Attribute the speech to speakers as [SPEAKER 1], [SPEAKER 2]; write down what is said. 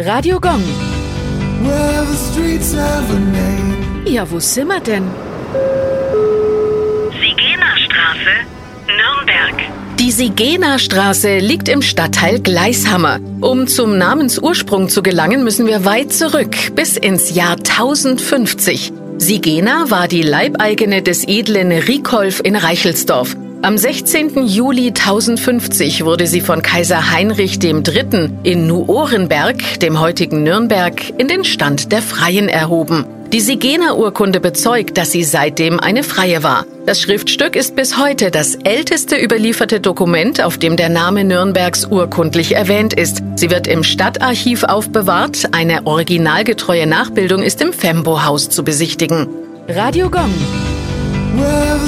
[SPEAKER 1] Radio Gong.
[SPEAKER 2] Well, the streets have a name.
[SPEAKER 1] Ja, wo sind wir denn?
[SPEAKER 3] Sigenerstraße, Nürnberg.
[SPEAKER 1] Die Sigenerstraße liegt im Stadtteil Gleishammer. Um zum Namensursprung zu gelangen, müssen wir weit zurück, bis ins Jahr 1050. Sigena war die Leibeigene des edlen Rikolf in Reichelsdorf. Am 16. Juli 1050 wurde sie von Kaiser Heinrich III. in Nuorenberg, dem heutigen Nürnberg, in den Stand der Freien erhoben. Die Sigener-Urkunde bezeugt, dass sie seitdem eine Freie war. Das Schriftstück ist bis heute das älteste überlieferte Dokument, auf dem der Name Nürnbergs urkundlich erwähnt ist. Sie wird im Stadtarchiv aufbewahrt. Eine originalgetreue Nachbildung ist im Fembo-Haus zu besichtigen. Radio Gong.
[SPEAKER 2] Well,